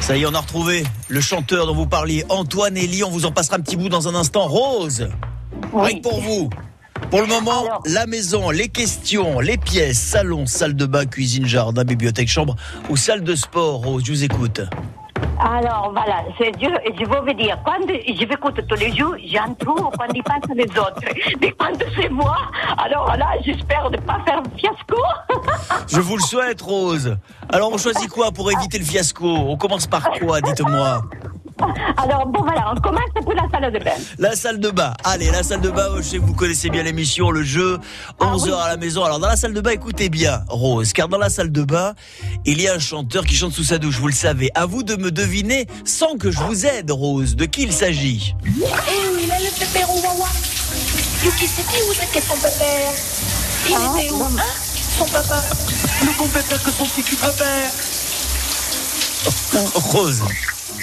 Ça y est, on a retrouvé le chanteur dont vous parliez, Antoine Elie. On vous en passera un petit bout dans un instant. Rose, rien que pour vous. Pour le moment, Alors- la maison, les questions, les pièces, salon, salle de bain, cuisine, jardin, bibliothèque, chambre ou salle de sport. Rose, je vous écoute. Alors voilà, c'est Dieu, et je veux vous dire, quand je m'écoute tous les jours, j'en trouve quand ils pensent les autres. Mais quand c'est moi, alors là, j'espère ne pas faire un fiasco. Je vous le souhaite, Rose. Alors, on choisit quoi pour éviter le fiasco? On commence par quoi, dites-moi? Alors bon voilà, on commence pour la salle de bain. La salle de bain. Allez, la salle de bain, je sais que vous connaissez bien l'émission, le jeu, 11h à la maison. Alors, dans la salle de bain, écoutez bien, Rose, car dans la salle de bain, il y a un chanteur qui chante sous sa douche, vous le savez. À vous de me deviner, sans que je vous aide, Rose, de qui il s'agit. Eh oui, là, le pépère au wawa. Yuki, c'était où qu'est son pépère Il était où, hein Son papa. Le que son petit. Rose.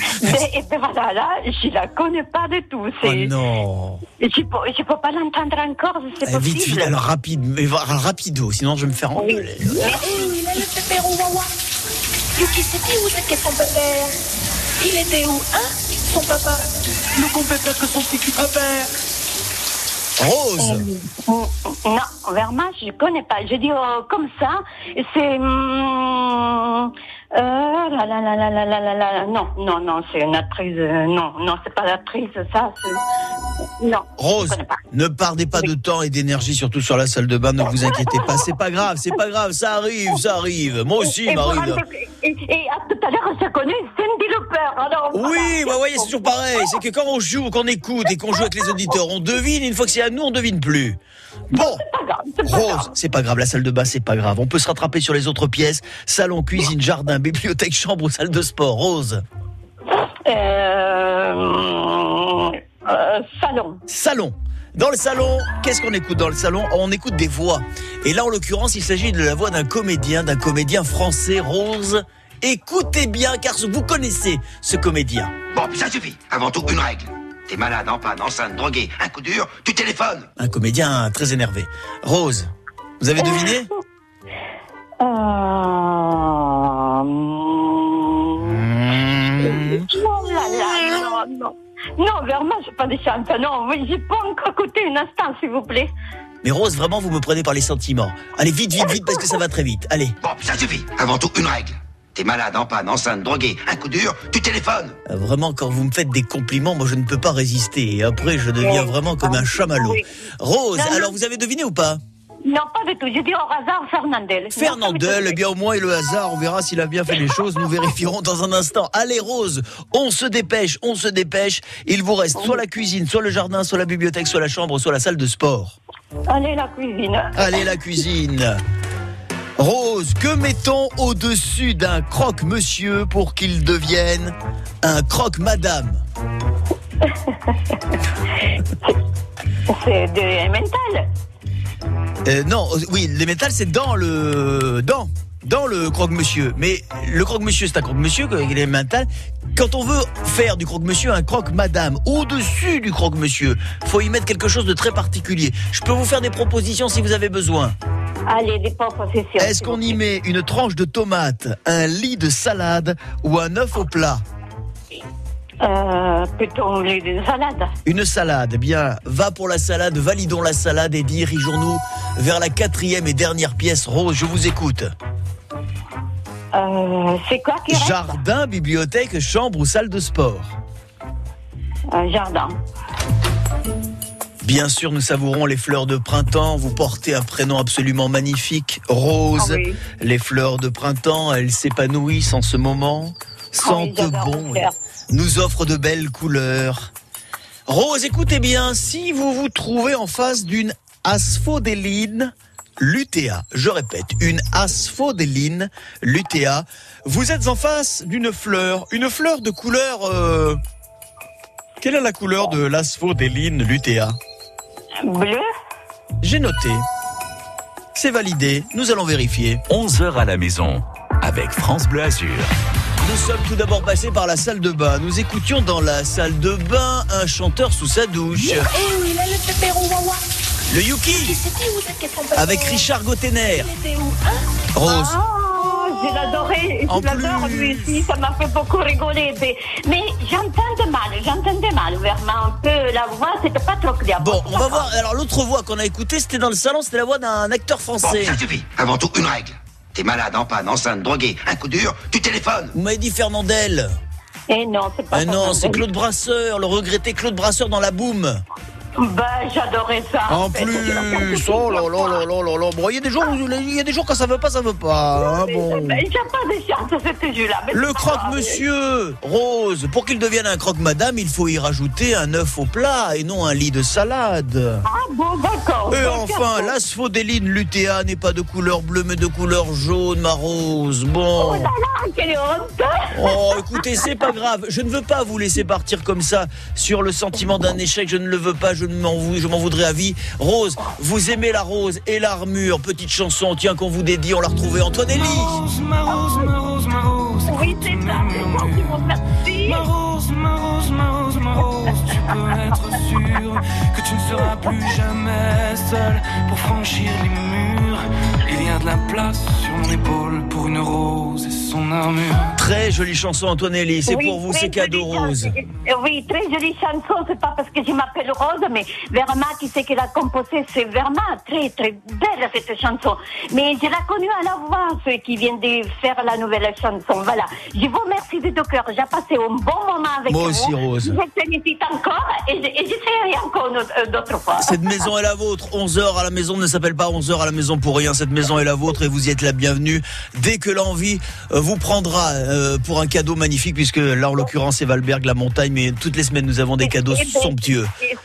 Et, et ben voilà, là, je la connais pas du tout. Oh C'est, non. je peux, je peux pas l'entendre encore, c'est Eh, possible. vite, vite, alors rapide, mais rapido, sinon je vais me faire engueuler. Eh oui, là, le pépère au wawa. Yuki, c'était où c'est qu'est son pépère Il était où, hein Son papa? Le bon pépère que son petit préfère. Rose. Non, vraiment, je connais pas. Je dis euh, comme ça, c'est. hum, non, non, non, c'est une apprise, euh, non, non, c'est pas la prise, ça, c'est... non. Rose, ne perdez pas de temps et d'énergie, surtout sur la salle de bain, ne vous inquiétez pas, c'est pas grave, c'est pas grave, ça arrive, ça arrive, moi aussi, m'arrive. Et, à ah, tout à l'heure, ça connaît Cindy Lauper, alors... Oui, vous bah, voyez, c'est toujours pareil, c'est que quand on joue, qu'on écoute et qu'on joue avec les auditeurs, on devine, une fois que c'est à nous, on devine plus. Bon, Rose, c'est pas grave, la salle de bain, c'est pas grave. On peut se rattraper sur les autres pièces. Salon, cuisine, jardin, bibliothèque, chambre ou salle de sport. Rose. Euh, euh, salon. Salon. Dans le salon, qu'est-ce qu'on écoute dans le salon? On écoute des voix. Et là, en l'occurrence, il s'agit de la voix d'un comédien, d'un comédien français, Rose. Écoutez bien, car vous connaissez ce comédien. Bon, ça suffit. Avant tout, une règle. T'es malade, en panne, enceinte, drogué, un coup dur, tu téléphones. Un comédien très énervé. Rose, vous avez deviné Euh, Oh là là, non, non. Non, vraiment, j'ai pas des chantes. Non, oui, j'ai pas encore écouté un instant, s'il vous plaît. Mais Rose, vraiment, vous me prenez par les sentiments. Allez, vite, vite, vite, parce que ça va très vite. Allez. Bon, ça suffit. Avant tout, une règle. T'es malade, en panne, enceinte, drogué, un coup dur, tu téléphones. Euh, Vraiment, quand vous me faites des compliments, moi, je ne peux pas résister. Et après, je deviens vraiment comme un chamallow. Rose, Non, non. alors vous avez deviné ou pas? Non, pas du tout. J'ai dit au hasard Fernandel. Fernandel, eh bien au moins et le hasard, on verra s'il a bien fait les choses, nous vérifierons dans un instant. Allez Rose, on se dépêche, on se dépêche. Il vous reste soit la cuisine, soit le jardin, soit la bibliothèque, soit la chambre, soit la salle de sport. Allez, la cuisine. Allez la cuisine. Rose, que mettons au-dessus d'un croque-monsieur pour qu'il devienne un croque-madame C'est de mental. Euh, non, euh, oui, les métals, c'est dans le. dans. Dans le croque-monsieur. Mais le croque-monsieur, c'est un croque-monsieur, il est mental. Quand on veut faire du croque-monsieur un croque-madame, au-dessus du croque-monsieur, faut y mettre quelque chose de très particulier. Je peux vous faire des propositions si vous avez besoin. Allez, des propositions. Est-ce qu'on y met une tranche de tomate, un lit de salade ou un œuf au plat Euh, plutôt les des salades. Une salade, eh bien, va pour la salade, validons la salade et dirigeons-nous vers la quatrième et dernière pièce. Rose, je vous écoute. Euh, c'est quoi qui reste Jardin, bibliothèque, chambre ou salle de sport Un jardin. Bien sûr, nous savourons les fleurs de printemps. Vous portez un prénom absolument magnifique, Rose. Ah oui. Les fleurs de printemps, elles s'épanouissent en ce moment, sentent Ah j'adore bon, nous offrent de belles couleurs. Rose, écoutez bien, si vous vous trouvez en face d'une asphodéline lutea, je répète, une asphodéline lutea, vous êtes en face d'une fleur, une fleur de couleur... euh, Quelle est la couleur de l'asphodéline lutea Bleu J'ai noté. C'est validé, nous allons vérifier. 11h à la maison avec France Bleu Azur. Nous sommes tout d'abord passés par la salle de bain. Nous écoutions dans la salle de bain un chanteur sous sa douche. Eh oui, là, le pépéro wawa. Le Yuki avec Richard où hein Rose. Oh, je l'adorais. En Je l'adore plus. lui aussi. Ça m'a fait beaucoup rigoler. Mais- Mais j'entendais mal. J'entendais mal. Vraiment, un peu la voix, c'était pas trop clair. Bon, on va voir. Alors l'autre voix qu'on a écoutée, c'était dans le salon, c'était la voix d'un acteur Bon, français. ça suffit. Avant tout, une règle. T'es malade, en panne, enceinte, drogué, un coup dur, tu téléphones. Vous m'avez dit Fernandel. Et non, c'est pas Ah non, c'est. Claude Brasseur, le regretté Claude Brasseur dans la boum. Bah, j'adorais ça. En fait. plus, oh là là là là là là. Bon, il y a des jours, où- il y a des jours quand ça veut pas, ça veut pas. hein, bon. Ben, J'ai pas de chance, ce jeu-là. mais Le c'est pas grave. croque-monsieur, Rose, pour qu'il devienne un croque-madame, il faut y rajouter un œuf au plat et non un lit de salade. Ah bon, d'accord. Et enfin, l'asphodéline lutea n'est pas de couleur bleue mais de couleur jaune, ma Rose. Oh Bon. là là, quelle honte Oh, écoutez, c'est pas grave. Je ne veux pas vous laisser partir comme ça sur le sentiment d'un échec. Je ne le veux pas. Je je m'en voudrais à vie. Rose, vous aimez la rose et l'armure. Petite chanson, tiens, qu'on vous dédie. On l'a retrouvée. Antoine Elie. Ma rose, ma rose, ma rose. Oui, c'est ça, c'est c'est bon, merci. Ma rose, ma rose, ma rose, ma rose. Tu peux être sûr que tu ne seras plus jamais seul pour franchir les murs. Il y a de la place sur mon épaule pour une rose et son armure. Très jolie chanson, Antoine Elie. C'est Oui, pour vous, c'est cadeau, Rose. Oui, très jolie chanson. C'est pas parce que je m'appelle Rose, mais Verma, qui c'est qu'elle a composé, c'est Verma. Très, très belle cette chanson. Mais je l'ai connue à la voix, ceux qui viennent de faire la nouvelle chanson. Voilà. Je vous remercie de tout cœur. J'ai passé un bon moment avec Moi vous. aussi, Rose. Je vous félicite encore et, je- et j'essaierai encore euh, d'autres fois. Cette maison est la vôtre. 11h à la maison ne s'appelle pas 11h à la maison pour rien. Cette maison est la vôtre et vous y êtes la bienvenue. Dès que l'envie euh, vous prendra euh, pour un cadeau magnifique, puisque là, en l'occurrence, c'est Valberg, la montagne, mais toutes les semaines, nous avons des cadeaux Et- et- somptueux. et-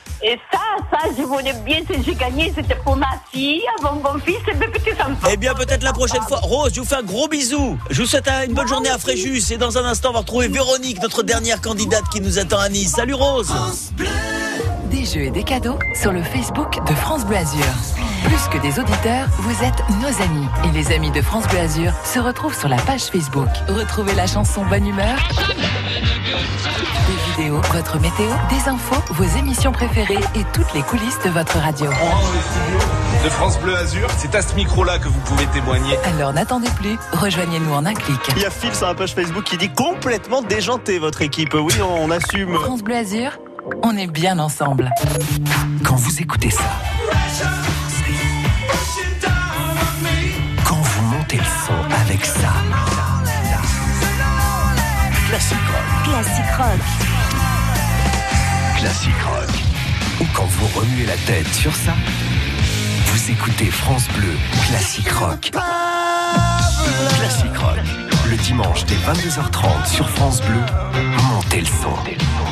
ça, ça, je voulais bien, si j'ai gagné, c'était pour ma fille, avant mon fils et mes petits-enfants. Eh bien, peut-être la prochaine fois. Rose, je vous fais un gros bisou. Je vous souhaite un- une bonne journée à Fréjus. Et dans un instant, on va retrouver Véronique, notre dernière candidate qui nous attend à Nice. Salut Rose. Des jeux et des cadeaux sur le Facebook de France Bleu Azur. Plus que des auditeurs, vous êtes nos amis. Et les amis de France Bleu Azur se retrouvent sur la page Facebook. Retrouvez la chanson Bonne Humeur, des vidéos, votre météo, des infos, vos émissions préférées et toutes les coulisses de votre radio. de France Bleu Azur. C'est à ce micro-là que vous pouvez témoigner. Alors n'attendez plus, rejoignez-nous en un clic. Il y a Phil sur la page Facebook qui dit complètement déjanté votre équipe. Oui, on assume. France Bleu Azur, on est bien ensemble. Quand vous écoutez ça, quand vous montez le son avec ça, classique rock, Classique rock. classique rock, ou quand vous remuez la tête sur ça, vous écoutez France Bleu, classique rock. Classique rock, le dimanche dès 22h30 sur France Bleu, montez le son.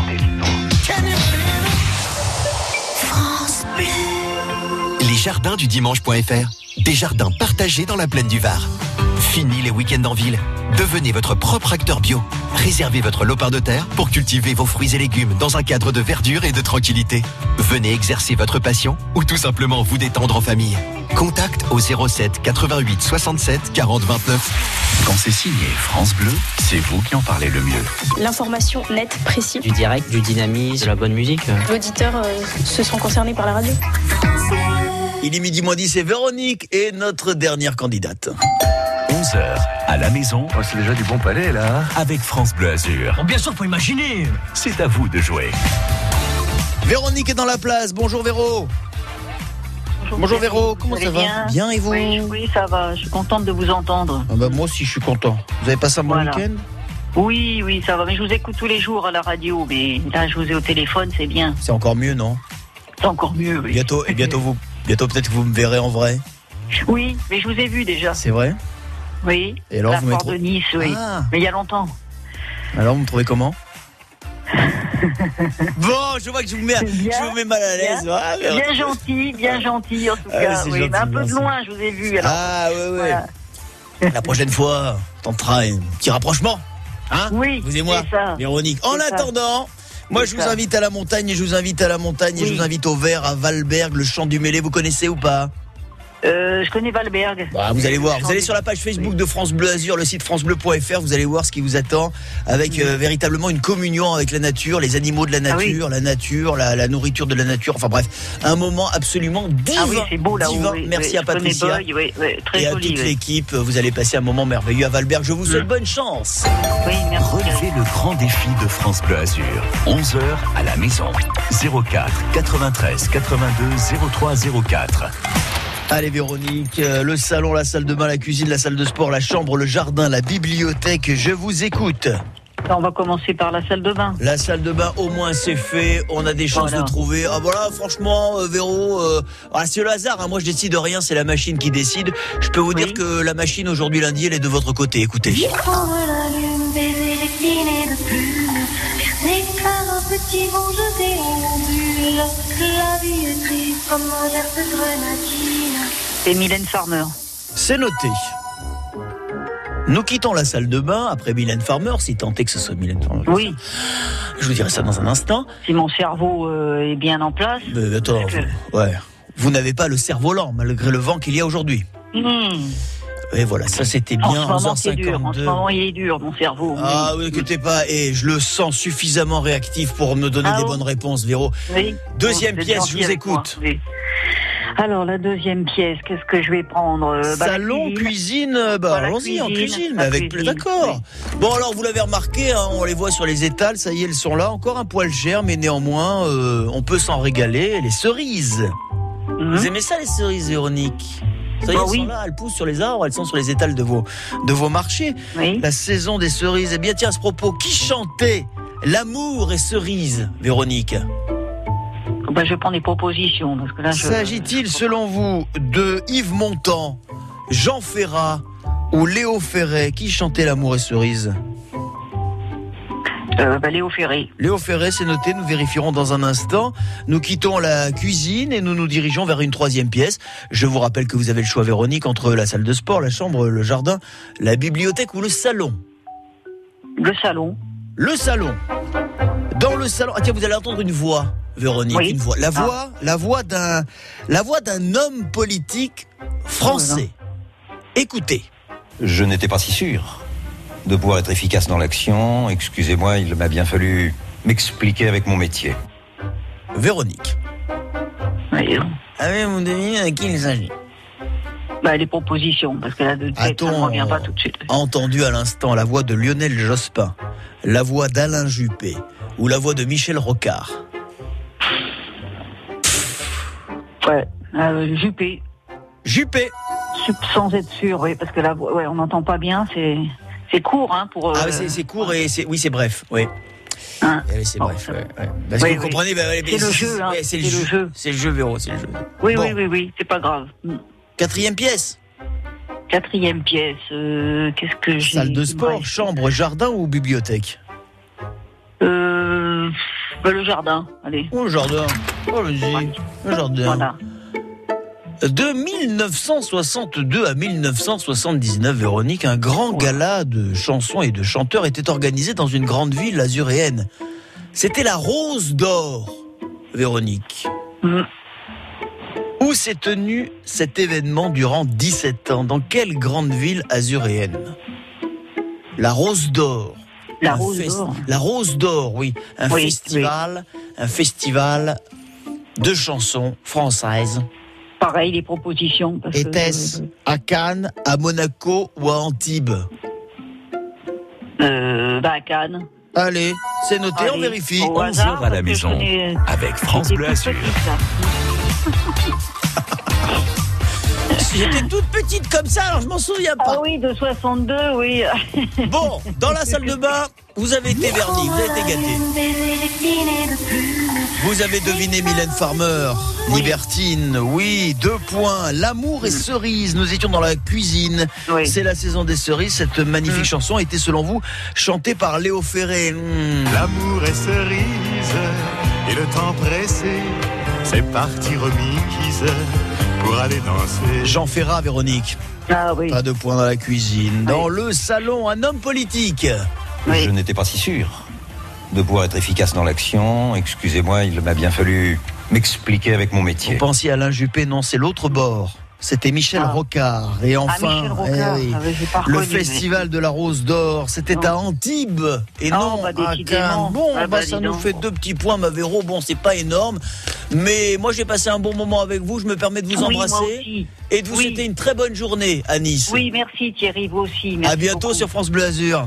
Les jardins du dimanche.fr. Des jardins partagés dans la plaine du Var. Fini les week-ends en ville. Devenez votre propre acteur bio. Réservez votre lopin de terre pour cultiver vos fruits et légumes dans un cadre de verdure et de tranquillité. Venez exercer votre passion ou tout simplement vous détendre en famille. Contact au 07 88 67 40 29. Quand c'est signé France Bleu, c'est vous qui en parlez le mieux. L'information nette, précise. Du direct, du dynamisme, de la bonne musique. L'auditeur euh, se sent concerné par la radio. Il est midi moins 10 et Véronique est notre dernière candidate. 11h à la maison. Oh, c'est déjà du bon palais là. Avec France Bleu Azur. bien sûr, faut imaginer. C'est à vous de jouer. Véronique est dans la place. Bonjour Véro. Bonjour Véro, comment ça va bien et vous oui, oui, ça va. Je suis contente de vous entendre. Ah bah, Moi aussi je suis content. Vous avez passé un bon Voilà. week-end Oui, oui, ça va. Mais je vous écoute tous les jours à la radio. Mais là, je vous ai au téléphone, c'est bien. C'est encore mieux, non C'est encore mieux, oui. Bientôt, et bientôt vous, bientôt peut-être que vous me verrez en vrai. Oui, mais je vous ai vu déjà. C'est vrai Oui. Et alors, la vous m'avez de Nice, oui. Ah. Mais il y a longtemps. Alors vous me trouvez comment Bon, je vois que je vous mets, je vous mets mal à l'aise. Bien, Ah, bien gentil, bien gentil en tout Ah, cas. oui, gentil, mais un peu merci. de loin, je vous ai vu. alors. Ah ouais ouais. Voilà. La prochaine fois, on tentera un petit rapprochement. Hein Oui. Vous et moi, c'est ça. Véronique. En ça. attendant, moi je vous invite à la montagne et je vous invite à la montagne et je Oui. vous invite au vert à Valberg, le champ du Mêlé. Vous connaissez ou pas? Euh, je connais Valberg. Bah, vous allez voir, vous allez sur la page Facebook de France Bleu Azur, le site francebleu.fr, vous allez voir ce qui vous attend avec euh, véritablement une communion avec la nature, les animaux de la Ah oui. nature, la nature, la, la nourriture de la nature, enfin bref, un moment absolument divin. Ah oui, c'est beau divin. oui, Merci oui, à Patricia Boy, oui, oui, très et à joli. toute oui. l'équipe, vous allez passer un moment merveilleux à Valberg. Je vous souhaite Mm. bonne chance. Oui, merci. Relevez le grand défi de France Bleu Azur. 11h à la maison. 04 93 82 03 04. Allez Véronique, euh, le salon, la salle de bain, la cuisine, la salle de sport, la chambre, le jardin, la bibliothèque, je vous écoute. On va commencer par la salle de bain. La salle de bain, au moins c'est fait. On a des chances Voilà. de trouver. Ah voilà, franchement, euh, Véro, euh, ah, c'est le hasard. hein. Moi, je décide de rien. C'est la machine qui décide. Je peux vous dire que la machine aujourd'hui lundi, elle est de votre côté. Écoutez. Prendre la lune, baiser les filets de plumes, faire un petit vent jeté en ondule. La vie est triste comme un verre de grenadine. C'est Mylène Farmer. C'est noté. Nous quittons la salle de bain après Mylène Farmer, si tant est que ce soit Mylène Farmer. Oui. Je vous dirai ça dans un instant. Si mon cerveau euh, est bien en place. Mais attends, vous- ouais. Vous n'avez pas le cerveau lent, malgré le vent qu'il y a aujourd'hui. Hmm. Et voilà, ça c'était En bien, ce moment, c'est dur. En ce 11h52. moment, il est dur, mon cerveau. Ah, vous inquiétez pas, et je le sens suffisamment réactif pour me donner Ah des bon bonnes réponses, Véro. Oui. Deuxième pièce, je vous écoute. oui. Alors, la deuxième pièce, qu'est-ce que je vais prendre Euh, bah, Salon, cuisine, bah allons-y en cuisine, la avec plus d'accord. Bon alors vous l'avez remarqué, hein, on les voit sur les étals, ça y est, elles sont là, encore un poil cher, mais néanmoins euh, on peut s'en régaler. Les cerises. Vous aimez ça les cerises, Véronique? Ça y est, Bah elles oui. sont là, elles poussent sur les arbres, elles sont sur les étals de vos, de vos marchés. La saison des cerises. Eh bien, tiens, à ce propos, qui chantait L'amour et cerises, Véronique? Bah, je prends des propositions. Parce que là, je... S'agit-il, selon vous, de Yves Montand, Jean Ferrat ou Léo Ferret? Qui chantait L'amour et cerises Euh, bah, Léo Ferré. Léo Ferré, c'est noté, nous vérifierons dans un instant. Nous quittons la cuisine et nous nous dirigeons vers une troisième pièce. Je vous rappelle que vous avez le choix, Véronique, entre la salle de sport, la chambre, le jardin, la bibliothèque ou le salon. Le salon. Le salon. Dans le salon. Ah tiens, vous allez entendre une voix, Véronique, Oui. une voix. La Ah. voix, la voix d'un, la voix d'un homme politique français. Écoutez. Je n'étais pas si sûr de pouvoir être efficace dans l'action. Excusez-moi, il m'a bien fallu m'expliquer avec mon métier. Véronique. Oui. Avez-vous deviné à qui il s'agit? Bah, les propositions, parce que là, de tête, ça ne revient pas tout de suite. entendu à l'instant la voix de Lionel Jospin, la voix d'Alain Juppé ou la voix de Michel Rocard? Ouais. Euh, Juppé. Juppé. Sans être sûr, oui, parce que là, ouais, on n'entend pas bien, c'est, c'est court, hein, pour. Ah, euh, c'est c'est court et c'est oui, c'est bref, oui. Hein. Eh c'est bref, ouais, ouais. Parce Oui, que vous oui. comprenez, bah, mais C'est le jeu, hein, c'est le le jeu, jeu. c'est le jeu, Véro, c'est le jeu. Oui, Bon. oui, oui, oui, c'est pas grave. Mm. Quatrième pièce. Quatrième pièce, euh, qu'est-ce que j'ai Salle de sport, chambre, jardin ou bibliothèque? Euh, bah, le jardin, allez. Oh, le jardin. Oh, vas-y. Le jardin. Voilà. De 1962 à 1979, Véronique, un grand gala de chansons et de chanteurs était organisé dans une grande ville azuréenne. C'était la Rose d'Or, Véronique. Mm. Où s'est tenu cet événement durant 17 ans? Dans quelle grande ville azuréenne? La Rose d'Or. La Rose d'Or. La Rose d'Or, oui. Un Oui, festival, un festival de chansons françaises. Pareil, les propositions. que- Était-ce à Cannes, à Monaco ou à Antibes Euh, bah, à Cannes. Allez, c'est noté, on vérifie. au hasard, à la maison, connais- avec France Bleu Azur. J'étais toute petite comme ça, alors je m'en souviens pas. Ah oui, de 62, oui. Bon, dans la salle de bain, vous avez été vernis, vous avez été gâtés. Vous avez deviné Mylène Farmer, Libertine, oui, deux points. L'amour et cerises, nous étions dans la cuisine. C'est la saison des cerises. Cette magnifique chanson était, selon vous, chantée par Léo Ferré. Hmm. L'amour est cerise et le temps pressé, c'est parti remise pour aller danser. Jean Ferrat, Véronique. Ah oui. Pas de points dans la cuisine. Dans le salon, un homme politique. Je n'étais pas si sûr de pouvoir être efficace dans l'action. Excusez-moi, il m'a bien fallu m'expliquer avec mon métier. Vous pensiez à Alain Juppé, non, c'est l'autre bord. C'était Michel Rocard. Et enfin, Michel Rocard. eh oui, Ah, le mais- festival de la Rose d'Or, c'était à Antibes et non bah, à. Cannes. Bon, Ah, bah, bah, ça nous fait deux petits points, ma Véro. Bon, c'est pas énorme, mais moi j'ai passé un bon moment avec vous. Je me permets de vous Oui, embrasser et de vous Oui. souhaiter une très bonne journée à Nice. Oui, merci Thierry, vous aussi. à Merci bientôt beaucoup. sur France Bleu Azur.